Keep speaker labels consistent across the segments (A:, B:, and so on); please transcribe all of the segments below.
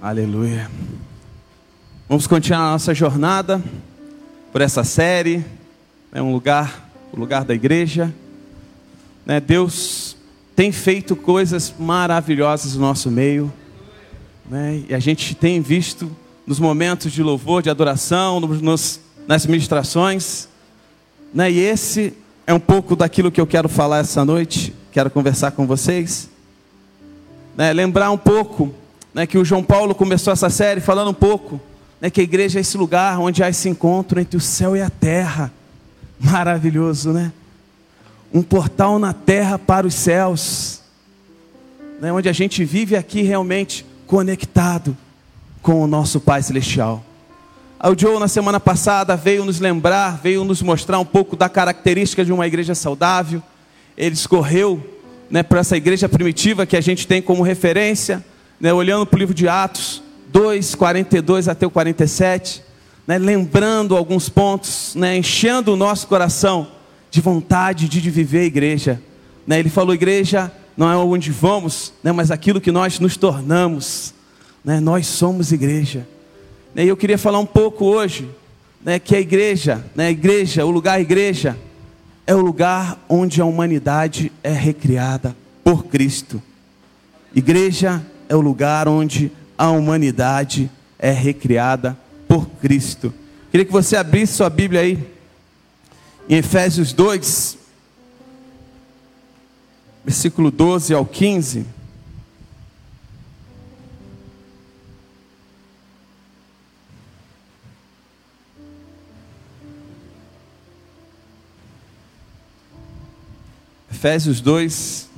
A: Aleluia. Vamos continuar a nossa jornada por essa série. É um lugar, o lugar da igreja. Né, Deus tem feito coisas maravilhosas no nosso meio. Né, e a gente tem visto nos momentos de louvor, de adoração, nos, nas ministrações. Né, e esse é um pouco daquilo que eu quero falar essa noite. Quero conversar com vocês. Né, lembrar um pouco né, que o João Paulo começou essa série falando um pouco né, que a igreja é esse lugar onde há esse encontro entre o céu e a terra. Maravilhoso, né? Um portal na terra para os céus, né, onde a gente vive aqui realmente conectado com o nosso Pai Celestial. O Joe, na semana passada, veio nos lembrar, veio nos mostrar um pouco da característica de uma igreja saudável. Ele escorreu né, para essa igreja primitiva que a gente tem como referência né, olhando para o livro de Atos 2, 42 até o 47, né, lembrando alguns pontos, né, enchendo o nosso coração de vontade de viver a igreja. Né, ele falou: igreja não é onde vamos, né, mas aquilo que nós nos tornamos. Né, nós somos igreja. E eu queria falar um pouco hoje que a igreja, a igreja, o lugar igreja, é o lugar onde a humanidade é recriada por Cristo. Igreja é o lugar onde a humanidade é recriada por Cristo. Queria que você abrisse sua Bíblia aí, em Efésios 2, versículo 12 ao 15. Efésios 2,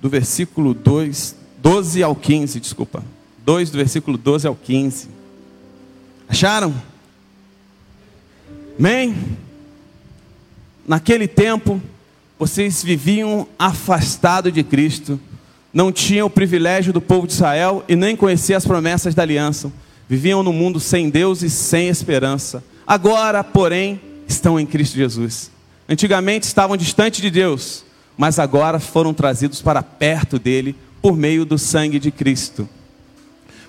A: do versículo 2 12 ao 15, desculpa. 2 do versículo 12 ao 15. Acharam? Amém? Naquele tempo, vocês viviam afastados de Cristo, não tinham o privilégio do povo de Israel e nem conheciam as promessas da aliança. Viviam no mundo sem Deus e sem esperança. Agora, porém, estão em Cristo Jesus. Antigamente estavam distantes de Deus, mas agora foram trazidos para perto dele por meio do sangue de Cristo.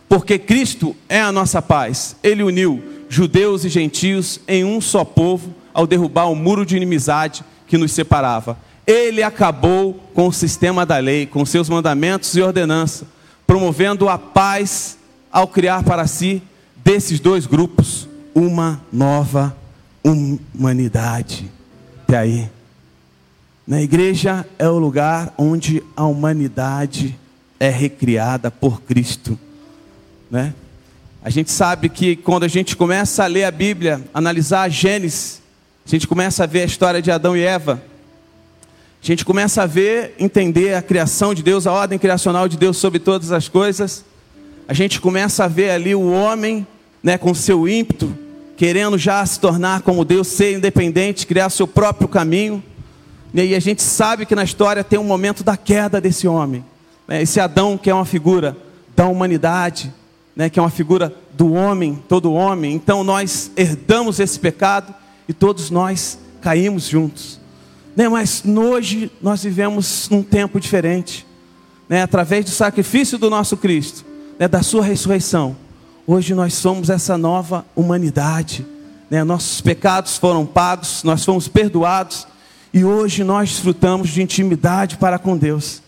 A: Porque Cristo é a nossa paz. Ele uniu judeus e gentios em um só povo ao derrubar o muro de inimizade que nos separava. Ele acabou com o sistema da lei, com seus mandamentos e ordenança, promovendo a paz ao criar para si desses dois grupos uma nova humanidade. Até aí. Na igreja é o lugar onde a humanidade é recriada por Cristo, né? A gente sabe que quando a gente começa a ler a Bíblia, analisar a Gênesis, a gente começa a ver a história de Adão e Eva. A gente começa a ver, entender a criação de Deus, a ordem criacional de Deus sobre todas as coisas. A gente começa a ver ali o homem, né, com seu ímpeto, querendo já se tornar como Deus, ser independente, criar seu próprio caminho. E a gente sabe que na história tem um momento da queda desse homem. Né? Esse Adão que é uma figura da humanidade, né? que é uma figura do homem, todo homem. Então nós herdamos esse pecado e todos nós caímos juntos. Né? Mas hoje nós vivemos num tempo diferente. Né? Através do sacrifício do nosso Cristo, né? da sua ressurreição. Hoje nós somos essa nova humanidade. Né? Nossos pecados foram pagos, nós fomos perdoados e hoje nós desfrutamos de intimidade para com Deus.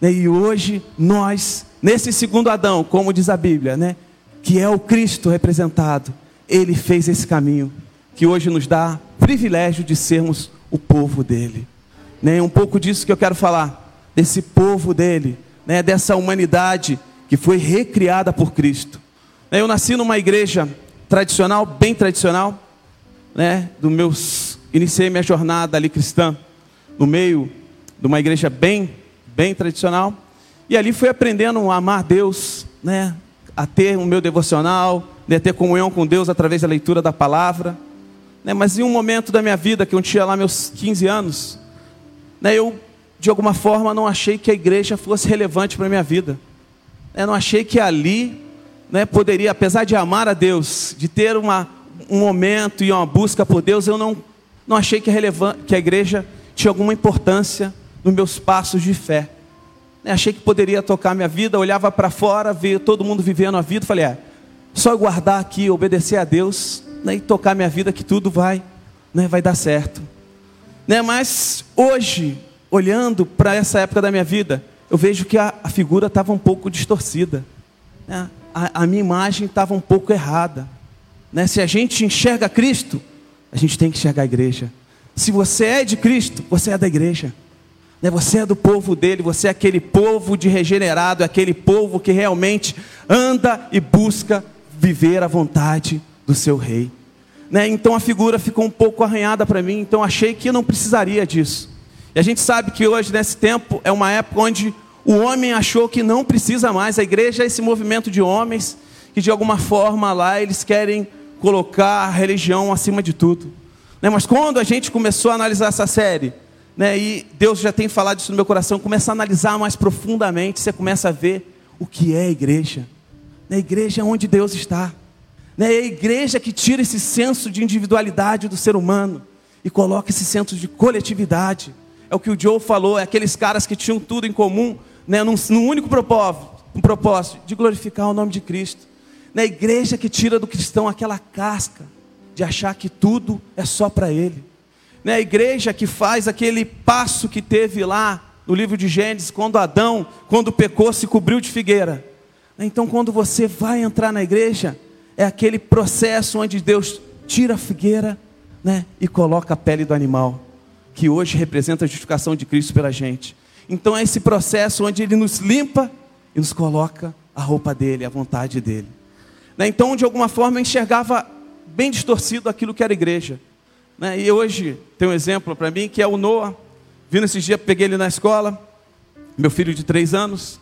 A: Né? E hoje nós, nesse segundo Adão, como diz a Bíblia, né? que é o Cristo representado, ele fez esse caminho, que hoje nos dá privilégio de sermos o povo dele. Né? Um pouco disso que eu quero falar, desse povo dele, né? dessa humanidade que foi recriada por Cristo. Eu nasci numa igreja tradicional, bem tradicional, né? dos meus iniciei minha jornada ali cristã no meio de uma igreja bem, bem tradicional. E ali fui aprendendo a amar Deus, né? a ter o meu devocional, né? a ter comunhão com Deus através da leitura da palavra. Né? Mas em um momento da minha vida, que eu tinha lá meus 15 anos, né? eu, de alguma forma, não achei que a igreja fosse relevante para a minha vida. Eu não achei que ali né, poderia, apesar de amar a Deus, de ter uma, um momento e uma busca por Deus, eu não não achei que a, que a igreja tinha alguma importância nos meus passos de fé. Achei que poderia tocar minha vida, olhava para fora, ver todo mundo vivendo a vida, falei, é, só guardar aqui, obedecer a Deus né, e tocar minha vida que tudo vai, né, vai dar certo. Né? Mas hoje, olhando para essa época da minha vida, eu vejo que a, a figura estava um pouco distorcida. Né? A, a, minha imagem estava um pouco errada. Né? Se a gente enxerga Cristo, a gente tem que enxergar a igreja. Se você é de Cristo, você é da igreja. Né? Você é do povo dele, você é aquele povo de regenerado, é aquele povo que realmente anda e busca viver a vontade do seu rei. Né? Então a figura ficou um pouco arranhada para mim, então achei que eu não precisaria disso. E a gente sabe que hoje, nesse tempo, é uma época onde o homem achou que não precisa mais, a igreja é esse movimento de homens que de alguma forma lá eles querem colocar a religião acima de tudo. Né? Mas quando a gente começou a analisar essa série, né, e Deus já tem falado isso no meu coração, começa a analisar mais profundamente, você começa a ver o que é a igreja. Na igreja é onde Deus está. Né? É a igreja que tira esse senso de individualidade do ser humano e coloca esse senso de coletividade. É o que o Joe falou, é aqueles caras que tinham tudo em comum, né, num, num único propósito, um propósito de glorificar o nome de Cristo. Na igreja que tira do cristão aquela casca de achar que tudo é só para ele. Na igreja que faz aquele passo que teve lá no livro de Gênesis, quando Adão, quando pecou, se cobriu de figueira. Então, quando você vai entrar na igreja, é aquele processo onde Deus tira a figueira né, e coloca a pele do animal, que hoje representa a justificação de Cristo pela gente. Então, é esse processo onde Ele nos limpa e nos coloca a roupa dele, a vontade dele. Né, então, de alguma forma, eu enxergava bem distorcido aquilo que era igreja. Né, e hoje tem um exemplo para mim que é o Noah. Vindo esses dias, peguei ele na escola, meu filho de três anos.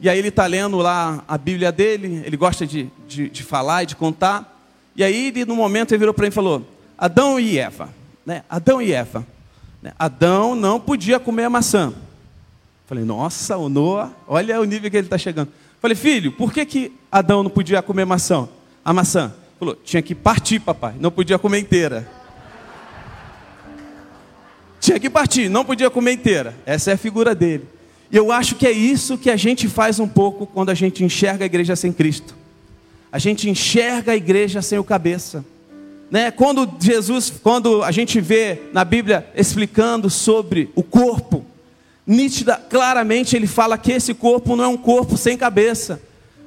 A: E aí ele está lendo lá a Bíblia dele, ele gosta de, de, de falar e de contar. E aí, ele, no momento, ele virou para mim e falou: Adão e Eva. Né? Adão e Eva. Né? Adão não podia comer a maçã. Falei, nossa, o Noah, olha o nível que ele está chegando. Falei, filho, por que, que Adão não podia comer maçã? A maçã? Falou, tinha que partir, papai, não podia comer inteira. Tinha que partir, não podia comer inteira. Essa é a figura dele. E eu acho que é isso que a gente faz um pouco quando a gente enxerga a igreja sem Cristo. A gente enxerga a igreja sem o cabeça. Né? Quando Jesus, quando a gente vê na Bíblia explicando sobre o corpo, nítida, claramente ele fala que esse corpo não é um corpo sem cabeça,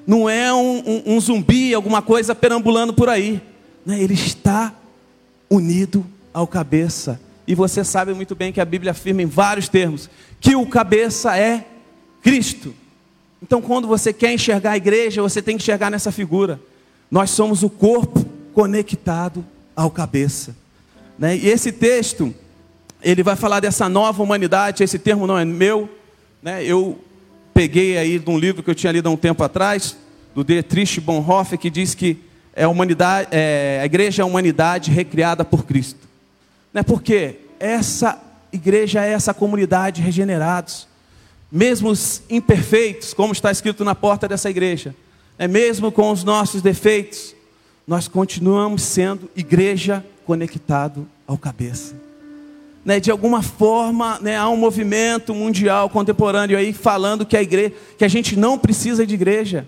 A: não é um, um, um zumbi, alguma coisa perambulando por aí. Né? Ele está unido ao cabeça. E você sabe muito bem que a Bíblia afirma em vários termos que o cabeça é Cristo. Então, quando você quer enxergar a igreja, você tem que enxergar nessa figura. Nós somos o corpo conectado ao cabeça. Né? E esse texto, ele vai falar dessa nova humanidade. Esse termo não é meu. Né? Eu peguei aí de um livro que eu tinha lido há um tempo atrás, do Dietrich Bonhoeffer, que diz que é a, humanidade, é, a igreja é a humanidade recriada por Cristo. Né? Porque essa igreja é essa comunidade regenerados, mesmo os imperfeitos, como está escrito na porta dessa igreja, é mesmo com os nossos defeitos, nós continuamos sendo igreja conectado ao cabeça. Né, de alguma forma, né, há um movimento mundial contemporâneo aí falando que a igreja, que a gente não precisa de igreja,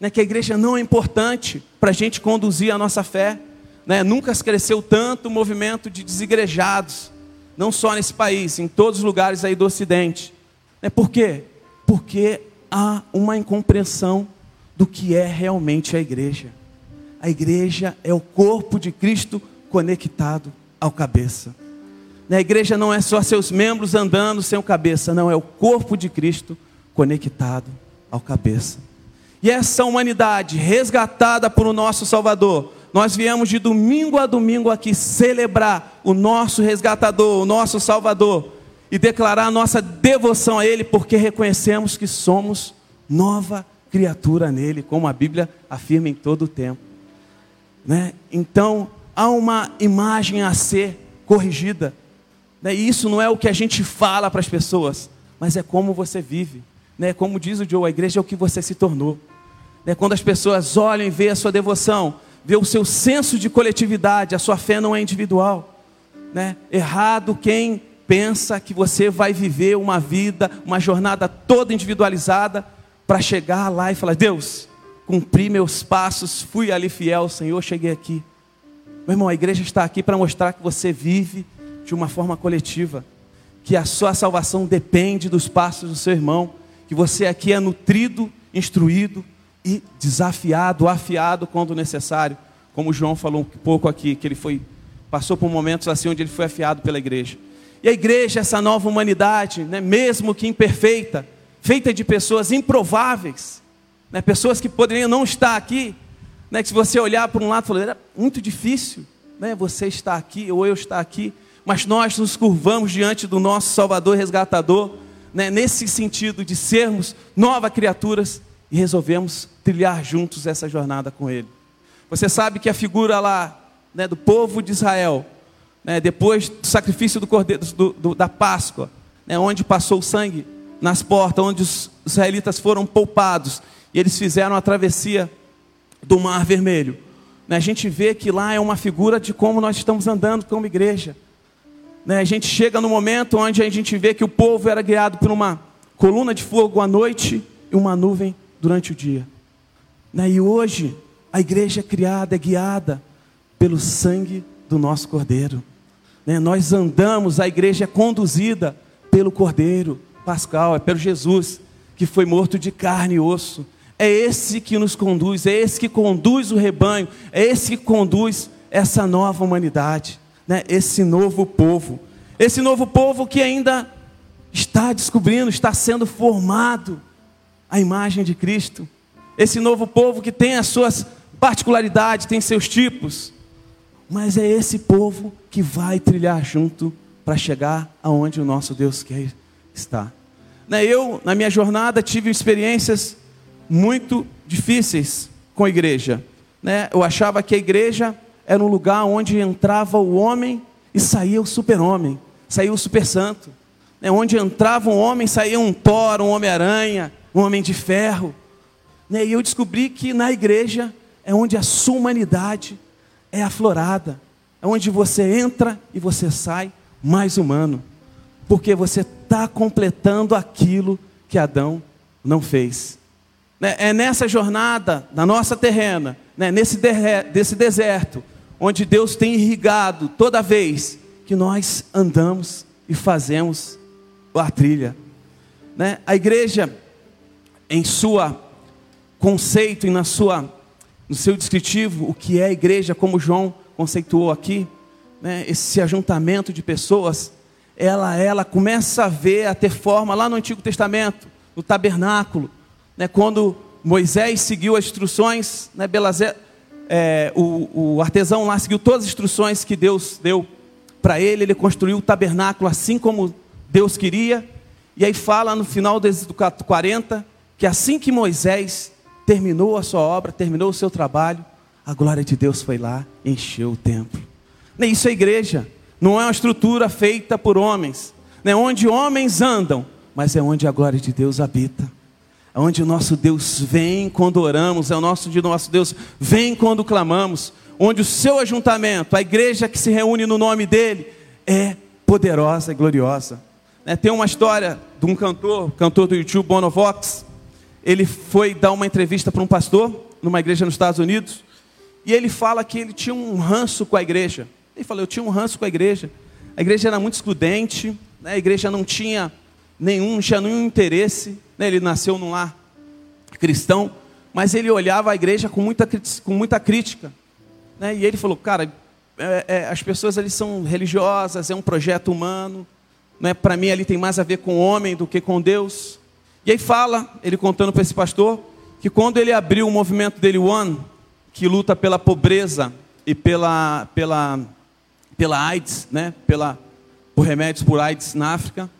A: né, que a igreja não é importante para a gente conduzir a nossa fé. Né, nunca cresceu tanto o movimento de desigrejados, não só nesse país, em todos os lugares aí do Ocidente. Né, por quê? Porque há uma incompreensão do que é realmente a igreja. A igreja é o corpo de Cristo conectado ao cabeça. A igreja não é só seus membros andando sem o cabeça, não, é o corpo de Cristo conectado ao cabeça. E essa humanidade resgatada por o nosso Salvador, nós viemos de domingo a domingo aqui celebrar o nosso resgatador, o nosso Salvador, e declarar a nossa devoção a Ele, porque reconhecemos que somos nova criatura nele, como a Bíblia afirma em todo o tempo. Né? Então, há uma imagem a ser corrigida. Né? E isso não é o que a gente fala para as pessoas, mas é como você vive. Né? Como diz o Joe, a igreja é o que você se tornou. Né? Quando as pessoas olham e veem a sua devoção, vê o seu senso de coletividade, a sua fé não é individual. Né? Errado quem pensa que você vai viver uma vida, uma jornada toda individualizada para chegar lá e falar: Deus, cumpri meus passos, fui ali fiel, Senhor, cheguei aqui. Meu irmão, a igreja está aqui para mostrar que você vive de uma forma coletiva, que a sua salvação depende dos passos do seu irmão, que você aqui é nutrido, instruído e desafiado, afiado quando necessário, como o João falou um pouco aqui, que ele foi passou por momentos assim onde ele foi afiado pela igreja. E a igreja, essa nova humanidade, né, mesmo que imperfeita, feita de pessoas improváveis, né, pessoas que poderiam não estar aqui, né, que se você olhar para um lado, falar, era muito difícil né, você estar aqui ou eu estar aqui, mas nós nos curvamos diante do nosso Salvador Resgatador, né, nesse sentido de sermos novas criaturas e resolvemos trilhar juntos essa jornada com Ele. Você sabe que a figura lá né, do povo de Israel, né, depois do sacrifício do cordeiro, do, do, da Páscoa, né, onde passou o sangue nas portas, onde os israelitas foram poupados e eles fizeram a travessia do Mar Vermelho. Né, a gente vê que lá é uma figura de como nós estamos andando como igreja. Né, a gente chega no momento onde a gente vê que o povo era guiado por uma coluna de fogo à noite e uma nuvem durante o dia. Né, e hoje a igreja é criada, é guiada pelo sangue do nosso Cordeiro. Né, nós andamos, a igreja é conduzida pelo Cordeiro Pascal, é pelo Jesus que foi morto de carne e osso é esse que nos conduz, é esse que conduz o rebanho, é esse que conduz essa nova humanidade, né? esse novo povo. Esse novo povo que ainda está descobrindo, está sendo formado a imagem de Cristo. Esse novo povo que tem as suas particularidades, tem seus tipos, mas é esse povo que vai trilhar junto para chegar aonde o nosso Deus quer estar. Né? Eu, na minha jornada, tive experiências muito difíceis com a igreja. Né? Eu achava que a igreja era um lugar onde entrava o homem e saía o super-homem, saía o super-santo. Né? Onde entrava um homem, saía um Thor, um Homem-Aranha, um Homem de Ferro. Né? E eu descobri que na igreja é onde a sua humanidade é aflorada, é onde você entra e você sai mais humano, porque você está completando aquilo que Adão não fez. Né, é nessa jornada, na nossa terrena, né, nesse deserto, onde Deus tem irrigado toda vez que nós andamos e fazemos a trilha. Né? A igreja, em sua conceito e na sua, no seu descritivo, o que é a igreja, como João conceituou aqui, né? esse ajuntamento de pessoas, ela, ela começa a ver, a ter forma lá no Antigo Testamento, no tabernáculo, né, quando Moisés seguiu as instruções, né, Belazé, é, o, o artesão lá seguiu todas as instruções que Deus deu para ele, ele construiu o tabernáculo assim como Deus queria, e aí fala no final do 40 que assim que Moisés terminou a sua obra, terminou o seu trabalho, a glória de Deus foi lá, encheu o templo. Isso é igreja, não é uma estrutura feita por homens, não é onde homens andam, mas é onde a glória de Deus habita onde o nosso Deus vem quando oramos, é o nosso de nosso Deus vem quando clamamos, onde o seu ajuntamento, a igreja que se reúne no nome dele, é poderosa e gloriosa. É, tem uma história de um cantor, cantor do YouTube, Bono Vox, ele foi dar uma entrevista para um pastor numa igreja nos Estados Unidos, e ele fala que ele tinha um ranço com a igreja. Ele falou, eu tinha um ranço com a igreja. A igreja era muito excludente, né? a igreja não tinha nenhum, tinha nenhum interesse. Né? Ele nasceu num lar cristão, mas ele olhava a igreja com muita, com muita crítica. Né? E ele falou, cara, é, é, as pessoas ali são religiosas, é um projeto humano. Né? Para mim ali tem mais a ver com o homem do que com Deus. E aí fala, ele contando para esse pastor, que quando ele abriu o movimento dele, One, que luta pela pobreza e pela, pela, pela AIDS, né? pela, por remédios por AIDS na África,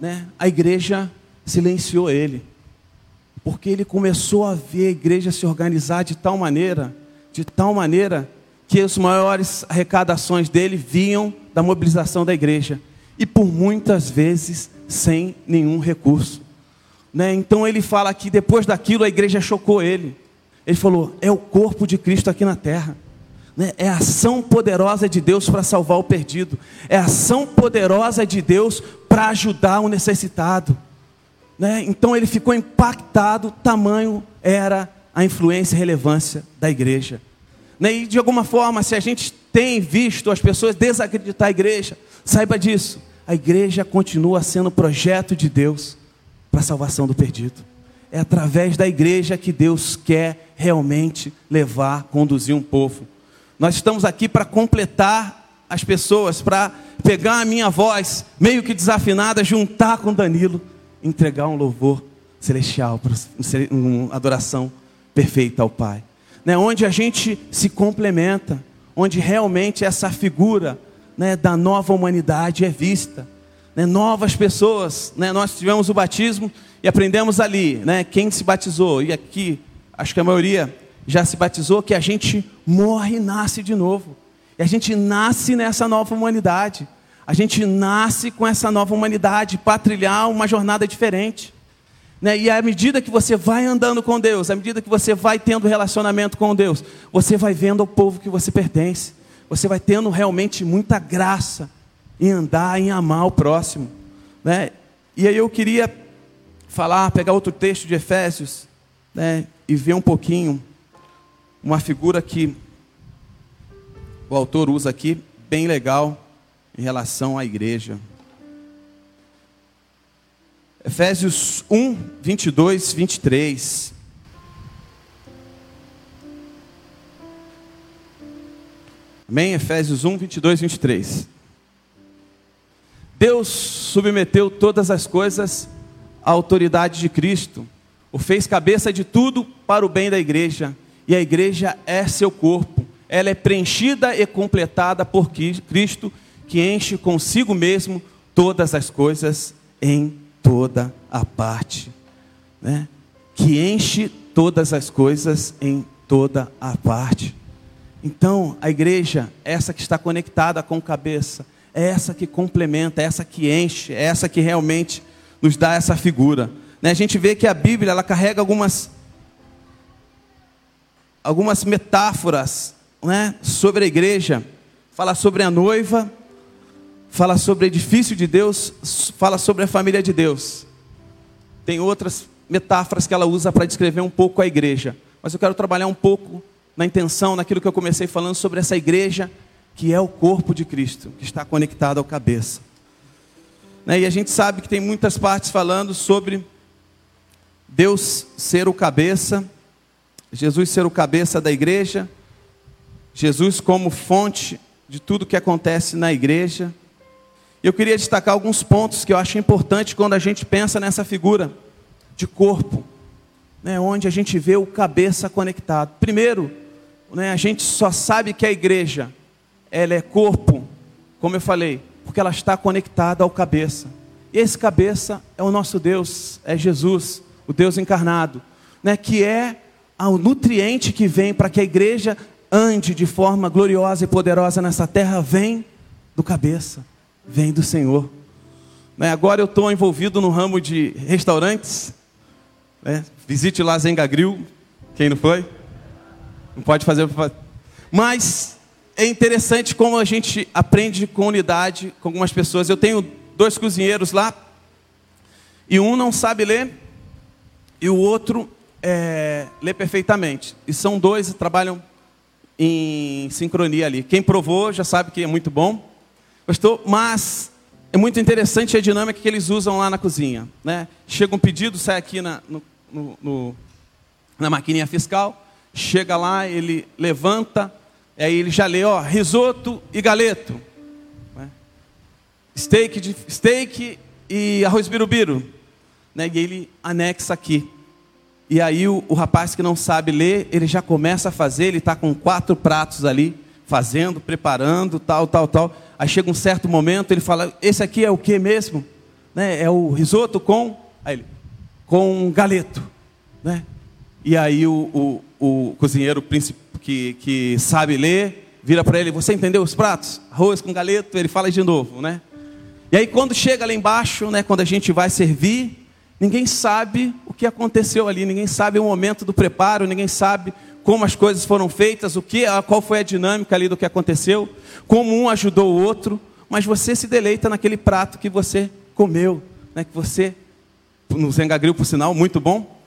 A: né? a igreja silenciou ele. Porque ele começou a ver a igreja se organizar de tal maneira, de tal maneira, que as maiores arrecadações dele vinham da mobilização da igreja. E por muitas vezes sem nenhum recurso. Né? Então ele fala que depois daquilo a igreja chocou ele. Ele falou: é o corpo de Cristo aqui na terra. Né? É a ação poderosa de Deus para salvar o perdido. É a ação poderosa de Deus para ajudar o necessitado. Né? Então ele ficou impactado, tamanho era a influência e relevância da igreja. Né? E de alguma forma, se a gente tem visto as pessoas desacreditar a igreja, saiba disso. A igreja continua sendo projeto de Deus para a salvação do perdido. É através da igreja que Deus quer realmente levar, conduzir um povo. Nós estamos aqui para completar as pessoas, para pegar a minha voz, meio que desafinada, juntar com Danilo, entregar um louvor celestial, uma adoração perfeita ao Pai. Né? Onde a gente se complementa, onde realmente essa figura né, da nova humanidade é vista. Né? Novas pessoas, né? nós tivemos o batismo e aprendemos ali, né? quem se batizou, e aqui, acho que a maioria já se batizou, que a gente morre e nasce de novo. E a gente nasce nessa nova humanidade. A gente nasce com essa nova humanidade para trilhar uma jornada diferente. Né? E à medida que você vai andando com Deus, à medida que você vai tendo relacionamento com Deus, você vai vendo ao povo que você pertence. Você vai tendo realmente muita graça em andar, em amar o próximo. Né? E aí eu queria falar, pegar outro texto de Efésios né? e ver um pouquinho uma figura que o autor usa aqui, bem legal, em relação à igreja. Efésios 1, 22, 23. Amém? Efésios 1, 22, 23. Deus submeteu todas as coisas à autoridade de Cristo, o fez cabeça de tudo para o bem da igreja, e a igreja é seu corpo, ela é preenchida e completada por Cristo, que enche consigo mesmo todas as coisas em toda a parte, né? que enche todas as coisas em toda a parte. Então, a igreja, essa que está conectada com cabeça, é essa que complementa, é essa que enche, é essa que realmente nos dá essa figura. Né? A gente vê que a Bíblia ela carrega algumas algumas metáforas né, sobre a igreja. Fala sobre a noiva, fala sobre o edifício de Deus, fala sobre a família de Deus. Tem outras metáforas que ela usa para descrever um pouco a igreja. Mas eu quero trabalhar um pouco na intenção, naquilo que eu comecei falando sobre essa igreja, que é o corpo de Cristo, que está conectado ao cabeça. Né? E a gente sabe que tem muitas partes falando sobre Deus ser o cabeça, Jesus ser o cabeça da igreja, Jesus como fonte de tudo que acontece na igreja. Eu queria destacar alguns pontos que eu acho importante quando a gente pensa nessa figura de corpo, né, onde a gente vê o cabeça conectado. Primeiro, né, a gente só sabe que a igreja ela é corpo, como eu falei, porque ela está conectada ao cabeça. E esse cabeça é o nosso Deus, é Jesus, o Deus encarnado, né, que é o nutriente que vem para que a igreja ande de forma gloriosa e poderosa nessa terra, vem do cabeça vem do Senhor. Né? Agora eu estou envolvido no ramo de restaurantes. Né? Visite lá Zenga Grill. Quem não foi? Não pode fazer. Mas é interessante como a gente aprende com unidade com algumas pessoas. Eu tenho dois cozinheiros lá. E um não sabe ler. E o outro é, lê perfeitamente. E são dois que trabalham em sincronia ali. Quem provou já sabe que é muito bom. Pastor, mas é muito interessante a dinâmica que eles usam lá na cozinha. Né? Chega um pedido, sai aqui na, no, no, no, na maquininha fiscal, chega lá, ele levanta, aí ele já lê, ó, risoto e galeto. Né? Steak, de, steak e arroz birubiru. Né? E ele anexa aqui. E aí o, o rapaz que não sabe ler, ele já começa a fazer, ele está com quatro pratos ali, fazendo, preparando, tal, tal, tal. Aí chega um certo momento, ele fala: Esse aqui é o que mesmo? Né? É o risoto com. Aí ele, com galeto. Né? E aí o, o, o cozinheiro que, que sabe ler vira para ele: Você entendeu os pratos? Arroz com galeto. Ele fala de novo. Né? E aí quando chega lá embaixo, né, quando a gente vai servir, ninguém sabe o que aconteceu ali, ninguém sabe o momento do preparo, ninguém sabe como as coisas foram feitas, o que, qual foi a dinâmica ali do que aconteceu, como um ajudou o outro, mas você se deleita naquele prato que você comeu, né, que você, no Zengagril, por sinal, muito bom,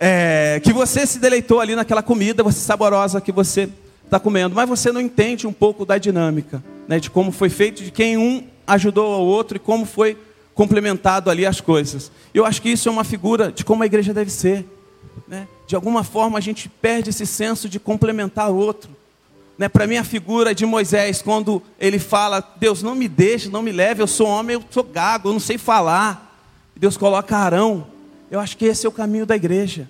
A: é, que você se deleitou ali naquela comida, você saborosa que você está comendo, mas você não entende um pouco da dinâmica, né, de como foi feito, de quem um ajudou ao outro e como foi complementado ali as coisas. Eu acho que isso é uma figura de como a igreja deve ser. Né? De alguma forma a gente perde esse senso de complementar o outro. Né? Para mim, a figura de Moisés, quando ele fala: Deus, não me deixe, não me leve, eu sou homem, eu sou gago, eu não sei falar. Deus coloca Arão. Eu acho que esse é o caminho da igreja.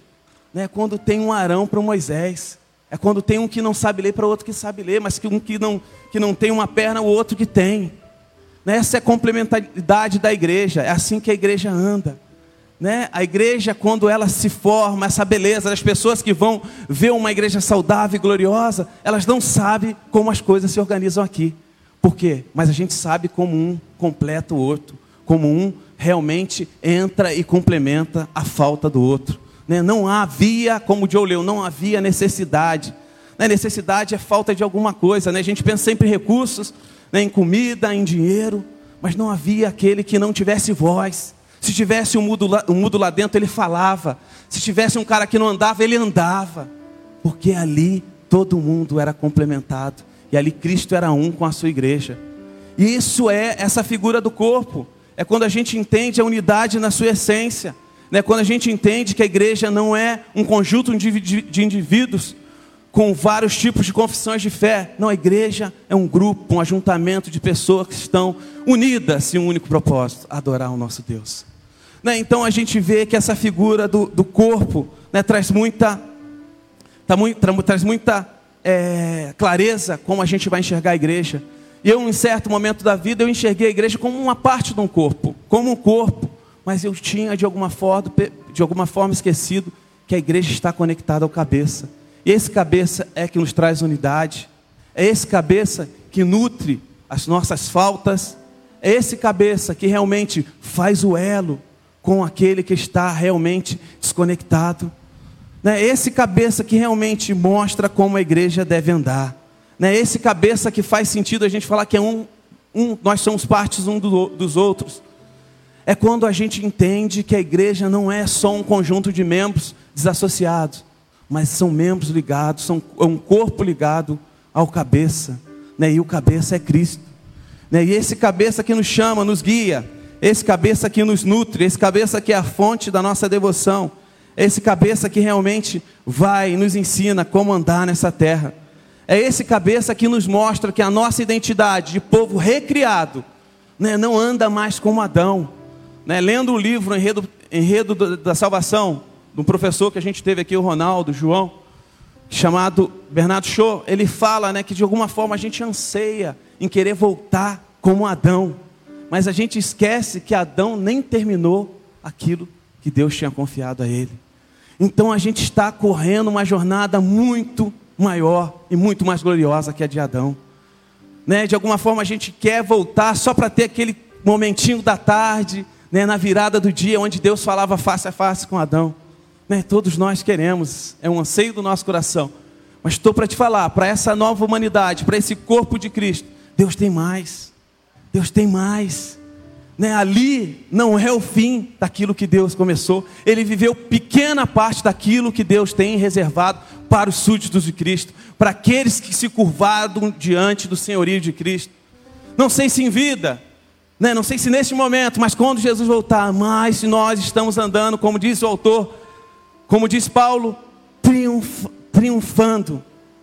A: Né? Quando tem um Arão para Moisés. É quando tem um que não sabe ler para outro que sabe ler, mas que um que não, que não tem uma perna, o outro que tem. Né? Essa é a complementaridade da igreja, é assim que a igreja anda. Né? A igreja, quando ela se forma, essa beleza, as pessoas que vão ver uma igreja saudável e gloriosa, elas não sabem como as coisas se organizam aqui. Por quê? Mas a gente sabe como um completa o outro, como um realmente entra e complementa a falta do outro. Né? Não havia, como o Joe leu, não havia necessidade. Né? Necessidade é falta de alguma coisa. Né? A gente pensa sempre em recursos, né? em comida, em dinheiro, mas não havia aquele que não tivesse voz. Se tivesse um mudo, lá, um mudo lá dentro, ele falava. Se tivesse um cara que não andava, ele andava. Porque ali todo mundo era complementado. E ali Cristo era um com a sua igreja. E isso é essa figura do corpo. É quando a gente entende a unidade na sua essência. Né? Quando a gente entende que a igreja não é um conjunto de indivíduos com vários tipos de confissões de fé. Não, a igreja é um grupo, um ajuntamento de pessoas que estão unidas em um único propósito: adorar o nosso Deus. Né? Então a gente vê que essa figura do, do corpo né, traz muita, tá muito, traz muita é, clareza como a gente vai enxergar a igreja. E eu, em certo momento da vida, eu enxerguei a igreja como uma parte de um corpo, como um corpo mas eu tinha de alguma forma, de alguma forma esquecido que a igreja está conectada ao cabeça. E esse cabeça é que nos traz unidade. É esse cabeça que nutre as nossas faltas. É esse cabeça que realmente faz o elo com aquele que está realmente desconectado. É esse cabeça que realmente mostra como a igreja deve andar. É esse cabeça que faz sentido a gente falar que é um, um nós somos partes um do, dos outros é quando a gente entende que a igreja não é só um conjunto de membros desassociados, mas são membros ligados, são é um corpo ligado ao cabeça, né? e o cabeça é Cristo. Né? E esse cabeça que nos chama, nos guia, esse cabeça que nos nutre, esse cabeça que é a fonte da nossa devoção, esse cabeça que realmente vai e nos ensina como andar nessa terra. É esse cabeça que nos mostra que a nossa identidade de povo recriado né, não anda mais como Adão, né, lendo o livro Enredo, Enredo da Salvação, de um professor que a gente teve aqui, o Ronaldo, João, chamado Bernardo Shaw, ele fala né, que de alguma forma a gente anseia em querer voltar como Adão, mas a gente esquece que Adão nem terminou aquilo que Deus tinha confiado a ele. Então a gente está correndo uma jornada muito maior e muito mais gloriosa que a de Adão. Né? De alguma forma a gente quer voltar só para ter aquele momentinho da tarde, né, na virada do dia onde Deus falava face a face com Adão. Né, todos nós queremos, é um anseio do nosso coração. Mas estou para te falar, para essa nova humanidade, para esse corpo de Cristo, Deus tem mais. Deus tem mais. Né, ali não é o fim daquilo que Deus começou. Ele viveu pequena parte daquilo que Deus tem reservado para os súditos de Cristo, para aqueles que se curvaram diante do senhorio de Cristo. Não sei se em vida, né? Não sei se neste momento, mas quando Jesus voltar, mas se nós estamos andando, como diz o autor, como diz Paulo, triunf, triunfando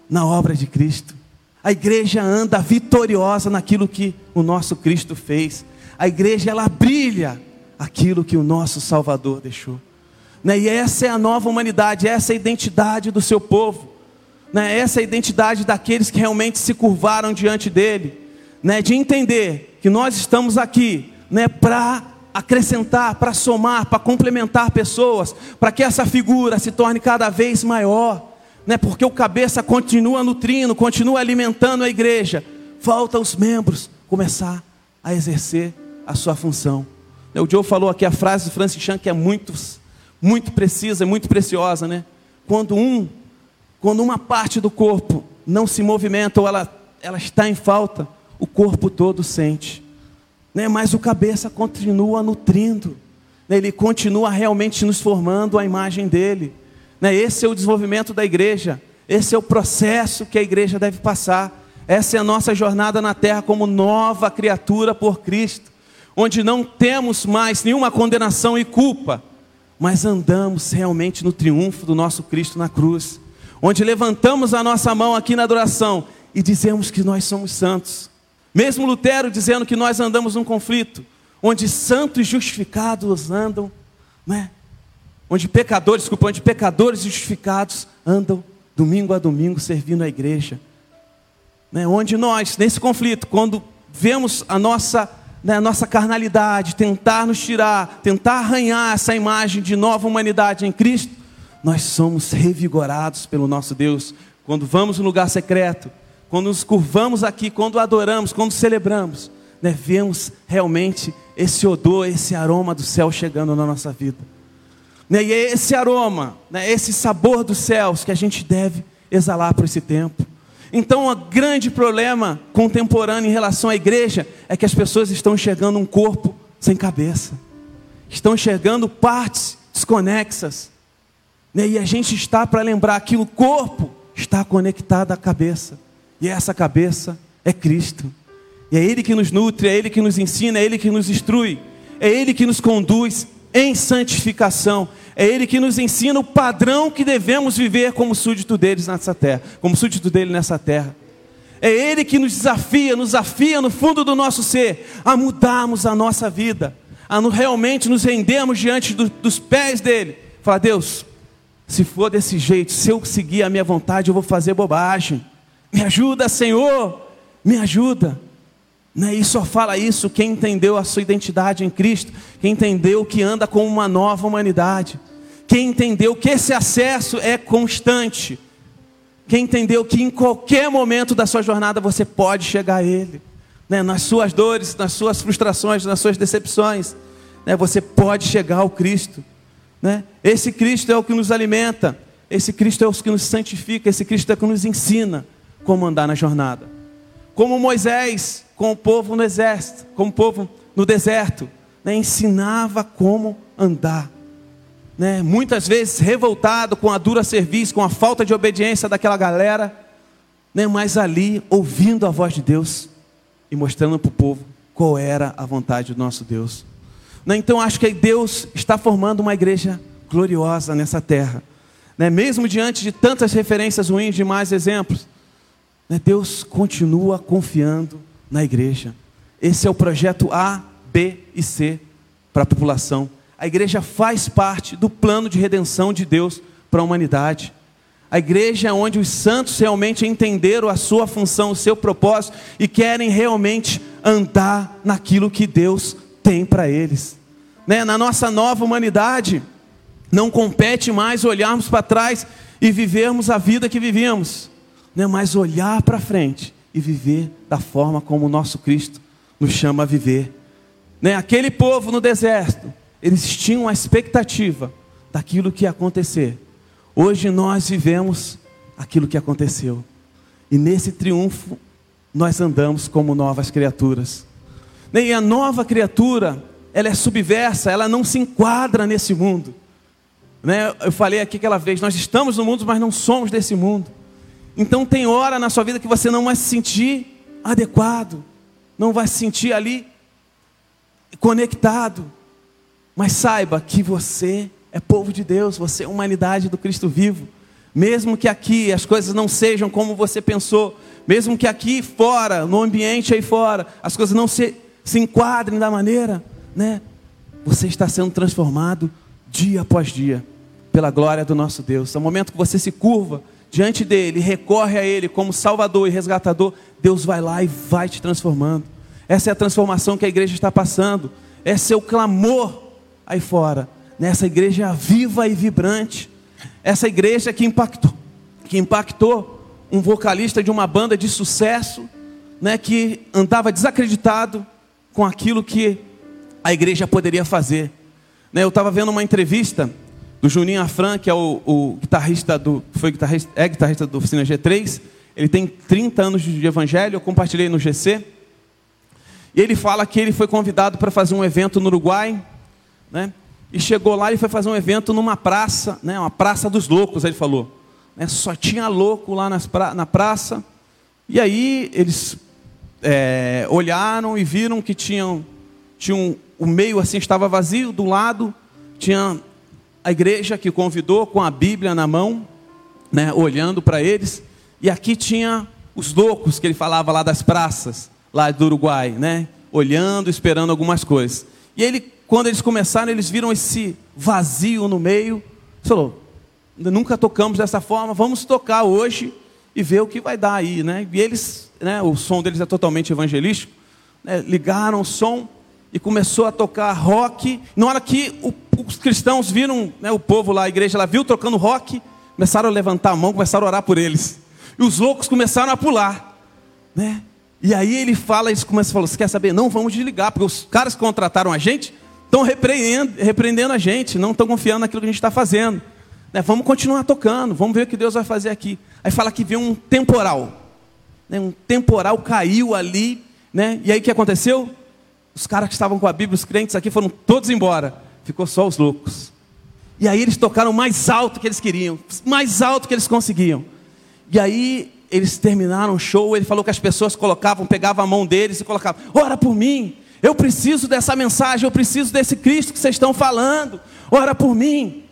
A: na obra de Cristo. A igreja anda vitoriosa naquilo que o nosso Cristo fez. A igreja ela brilha aquilo que o nosso Salvador deixou. Né? E essa é a nova humanidade, essa é a identidade do seu povo. Né? Essa é a identidade daqueles que realmente se curvaram diante dele. Né? De entender que nós estamos aqui né, para acrescentar, para somar, para complementar pessoas, para que essa figura se torne cada vez maior, né, porque o cabeça continua nutrindo, continua alimentando a igreja. Falta os membros começar a exercer a sua função. O Joe falou aqui a frase do Francis Chan que é muito, muito precisa, muito preciosa, né? Quando um quando uma parte do corpo não se movimenta ou ela, ela está em falta, o corpo todo sente. Né? Mas o cabeça continua nutrindo, né? ele continua realmente nos formando a imagem dele. Né? Esse é o desenvolvimento da igreja, esse é o processo que a igreja deve passar. Essa é a nossa jornada na terra como nova criatura por Cristo, onde não temos mais nenhuma condenação e culpa, mas andamos realmente no triunfo do nosso Cristo na cruz, onde levantamos a nossa mão aqui na adoração e dizemos que nós somos santos. Mesmo Lutero dizendo que nós andamos num conflito, onde santos justificados andam, né? Onde pecadores, desculpa, onde pecadores justificados andam domingo a domingo servindo a igreja. Né? Onde nós, nesse conflito, quando vemos a nossa, né, a nossa carnalidade tentar nos tirar, tentar arranhar essa imagem de nova humanidade em Cristo, nós somos revigorados pelo nosso Deus. Quando vamos no lugar secreto, quando nos curvamos aqui, quando adoramos, quando celebramos, né, vemos realmente esse odor, esse aroma do céu chegando na nossa vida. Né, e é esse aroma, né, esse sabor dos céus que a gente deve exalar por esse tempo. Então, o grande problema contemporâneo em relação à igreja é que as pessoas estão enxergando um corpo sem cabeça, estão enxergando partes desconexas, né, e a gente está para lembrar que o corpo está conectado à cabeça. E essa cabeça é Cristo. E é Ele que nos nutre, é Ele que nos ensina, é Ele que nos instrui, é Ele que nos conduz em santificação. É Ele que nos ensina o padrão que devemos viver como súdito deles nessa terra, como súdito dele nessa terra. É Ele que nos desafia, nos afia no fundo do nosso ser a mudarmos a nossa vida, a realmente nos rendermos diante do, dos pés dele. Fala, Deus, se for desse jeito, se eu seguir a minha vontade, eu vou fazer bobagem. Me ajuda, Senhor, me ajuda. Né? E só fala isso quem entendeu a sua identidade em Cristo, quem entendeu que anda com uma nova humanidade, quem entendeu que esse acesso é constante, quem entendeu que em qualquer momento da sua jornada você pode chegar a Ele, né? nas suas dores, nas suas frustrações, nas suas decepções, né? você pode chegar ao Cristo. Né? Esse Cristo é o que nos alimenta, esse Cristo é o que nos santifica, esse Cristo é o que nos ensina como andar na jornada. Como Moisés com o povo no exército, com o povo no deserto, né? ensinava como andar. Né? Muitas vezes revoltado com a dura serviço, com a falta de obediência daquela galera, né? mas ali ouvindo a voz de Deus e mostrando para o povo qual era a vontade do nosso Deus. Né? Então acho que Deus está formando uma igreja gloriosa nessa terra. Né? Mesmo diante de tantas referências ruins, de mais exemplos? Deus continua confiando na igreja. Esse é o projeto A, B e C para a população. A igreja faz parte do plano de redenção de Deus para a humanidade. A igreja é onde os santos realmente entenderam a sua função, o seu propósito e querem realmente andar naquilo que Deus tem para eles. Né? Na nossa nova humanidade, não compete mais olharmos para trás e vivermos a vida que vivíamos né, mas olhar para frente e viver da forma como o nosso Cristo nos chama a viver. Né, aquele povo no deserto, eles tinham a expectativa daquilo que ia acontecer. Hoje nós vivemos aquilo que aconteceu. E nesse triunfo nós andamos como novas criaturas. Né, e a nova criatura, ela é subversa, ela não se enquadra nesse mundo. Né? Eu falei aqui aquela vez, nós estamos no mundo, mas não somos desse mundo. Então tem hora na sua vida que você não vai se sentir adequado, não vai se sentir ali conectado. Mas saiba que você é povo de Deus, você é humanidade do Cristo vivo. Mesmo que aqui as coisas não sejam como você pensou, mesmo que aqui fora, no ambiente aí fora, as coisas não se, se enquadrem da maneira, né? Você está sendo transformado dia após dia, pela glória do nosso Deus. É o momento que você se curva diante dele, recorre a ele como Salvador e resgatador, Deus vai lá e vai te transformando. Essa é a transformação que a igreja está passando. Esse é o clamor aí fora. Nessa igreja viva e vibrante. Essa igreja que impactou, que impactou um vocalista de uma banda de sucesso, né, que andava desacreditado com aquilo que a igreja poderia fazer. Né, eu estava vendo uma entrevista do Juninho Afran, que é o, o guitarrista do. Foi guitarrista, é guitarrista do Oficina G3. Ele tem 30 anos de evangelho, eu compartilhei no GC. E ele fala que ele foi convidado para fazer um evento no Uruguai, né? E chegou lá e foi fazer um evento numa praça, né? Uma praça dos loucos, ele falou. Né? Só tinha louco lá pra, na praça. E aí eles é, olharam e viram que tinham, tinham o meio assim estava vazio, do lado tinha a igreja que convidou com a Bíblia na mão, né, olhando para eles, e aqui tinha os loucos que ele falava lá das praças, lá do Uruguai, né, olhando, esperando algumas coisas. E ele, quando eles começaram, eles viram esse vazio no meio, falou: nunca tocamos dessa forma, vamos tocar hoje e ver o que vai dar aí, né? E eles, né, o som deles é totalmente evangelístico, né, ligaram o som e começou a tocar rock. Na hora que o, os cristãos viram, né, o povo lá, a igreja lá, viu tocando rock, começaram a levantar a mão, começaram a orar por eles. E os loucos começaram a pular, né? E aí ele fala, eles começam a falar, você quer saber? Não, vamos desligar, porque os caras que contrataram a gente estão repreendendo, repreendendo a gente, não estão confiando naquilo que a gente está fazendo. Né? Vamos continuar tocando, vamos ver o que Deus vai fazer aqui. Aí fala que veio um temporal. Né? Um temporal caiu ali, né? E aí o que aconteceu? Os caras que estavam com a Bíblia, os crentes aqui, foram todos embora. Ficou só os loucos. E aí eles tocaram mais alto que eles queriam, mais alto que eles conseguiam. E aí eles terminaram o show, ele falou que as pessoas colocavam, pegavam a mão deles e colocavam, ora por mim, eu preciso dessa mensagem, eu preciso desse Cristo que vocês estão falando, ora por mim.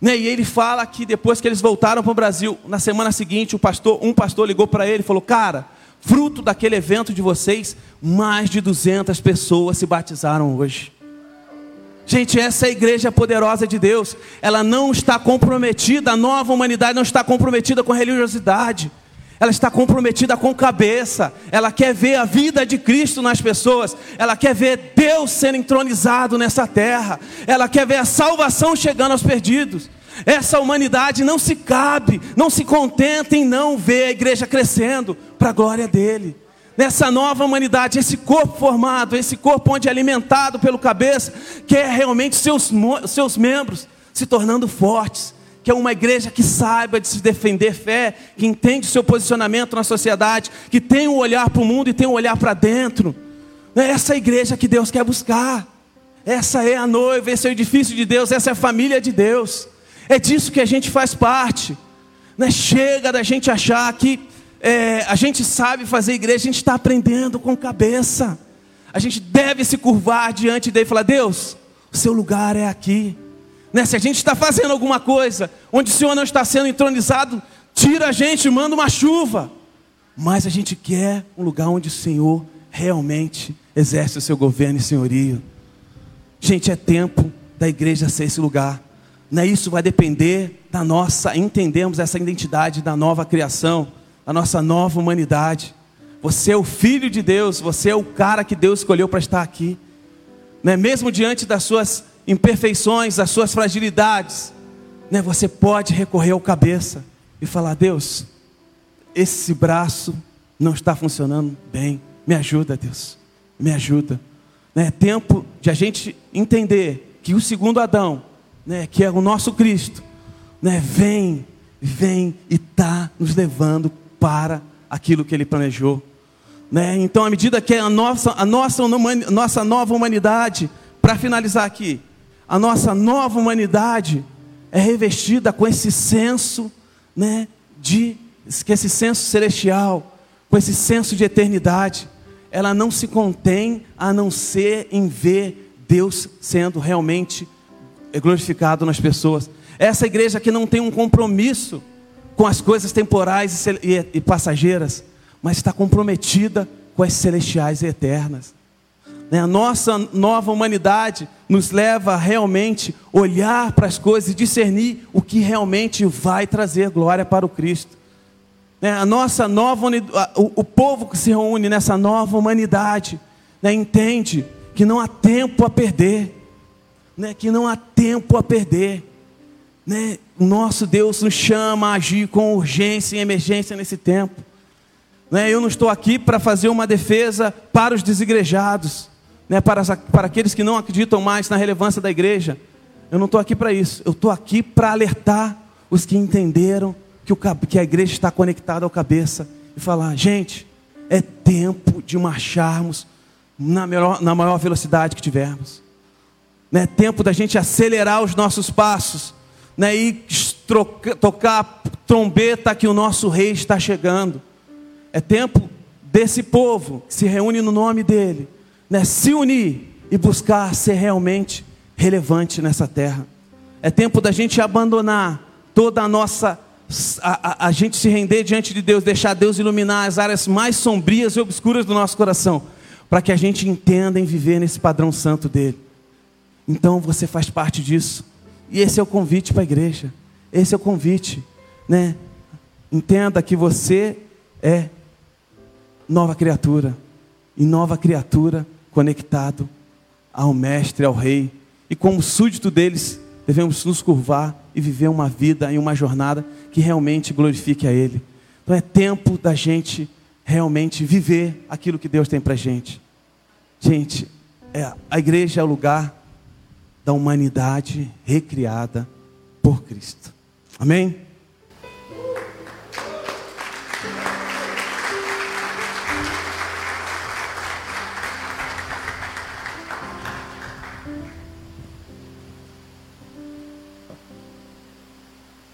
A: Né? E ele fala que depois que eles voltaram para o Brasil, na semana seguinte, pastor, um pastor ligou para ele e falou: Cara, fruto daquele evento de vocês, mais de 200 pessoas se batizaram hoje. Gente, essa é a igreja poderosa de Deus. Ela não está comprometida, a nova humanidade não está comprometida com religiosidade. Ela está comprometida com cabeça. Ela quer ver a vida de Cristo nas pessoas. Ela quer ver Deus sendo entronizado nessa terra. Ela quer ver a salvação chegando aos perdidos. Essa humanidade não se cabe, não se contenta em não ver a igreja crescendo para a glória dele. Nessa nova humanidade, esse corpo formado, esse corpo onde é alimentado pelo cabeça, quer realmente seus, seus membros se tornando fortes, que é uma igreja que saiba de se defender fé, que entende o seu posicionamento na sociedade, que tem um olhar para o mundo e tem um olhar para dentro. É essa igreja que Deus quer buscar. Essa é a noiva, esse é o edifício de Deus, essa é a família de Deus. É disso que a gente faz parte. Não é chega da gente achar que é, a gente sabe fazer igreja, a gente está aprendendo com cabeça. A gente deve se curvar diante dele e falar: Deus, o seu lugar é aqui. Né? Se a gente está fazendo alguma coisa onde o Senhor não está sendo entronizado, tira a gente, manda uma chuva. Mas a gente quer um lugar onde o Senhor realmente exerce o seu governo e senhorio. Gente, é tempo da igreja ser esse lugar. Né? Isso vai depender da nossa, entendemos essa identidade da nova criação, da nossa nova humanidade. Você é o filho de Deus, você é o cara que Deus escolheu para estar aqui. Né? Mesmo diante das suas imperfeições, das suas fragilidades, né? você pode recorrer ao cabeça e falar: Deus, esse braço não está funcionando bem, me ajuda, Deus, me ajuda. Né? É tempo de a gente entender que o segundo Adão né, que é o nosso Cristo, né, vem, vem e está nos levando para aquilo que Ele planejou. Né? Então, à medida que a nossa, a nossa, nossa nova humanidade, para finalizar aqui, a nossa nova humanidade é revestida com esse senso, né, de esse senso celestial, com esse senso de eternidade, ela não se contém a não ser em ver Deus sendo realmente glorificado nas pessoas. Essa igreja que não tem um compromisso com as coisas temporais e passageiras, mas está comprometida com as celestiais e eternas. Né, a nossa nova humanidade nos leva a realmente olhar para as coisas e discernir o que realmente vai trazer glória para o Cristo. Né, a nossa nova o povo que se reúne nessa nova humanidade né, entende que não há tempo a perder que não há tempo a perder. Nosso Deus nos chama a agir com urgência e emergência nesse tempo. Né? Eu não estou aqui para fazer uma defesa para os desigrejados, né? para, aqueles que não acreditam mais na relevância da igreja. eu não estou aqui para isso. Eu estou aqui para alertar os que entenderam que, a igreja está conectada ao cabeça e falar: gente, é tempo de marcharmos na, na maior velocidade que tivermos. É tempo da gente acelerar os nossos passos né, e troca, tocar trombeta que o nosso rei está chegando. É tempo desse povo que se reúne no nome dele, né, se unir e buscar ser realmente relevante nessa terra. É tempo da gente abandonar toda a nossa a, a, a, gente se render diante de Deus, deixar Deus iluminar as áreas mais sombrias e obscuras do nosso coração, para que a gente entenda em viver nesse padrão santo dele. Então você faz parte disso. E esse é o convite para a igreja. Esse é o convite, né? Entenda que você é nova criatura. E nova criatura conectado ao mestre, ao rei. E como súdito deles, devemos nos curvar e viver uma vida e uma jornada que realmente glorifique a ele. Então é tempo da gente realmente viver aquilo que Deus tem para gente. Gente, é, a igreja é o lugar da humanidade recriada por Cristo. Amém?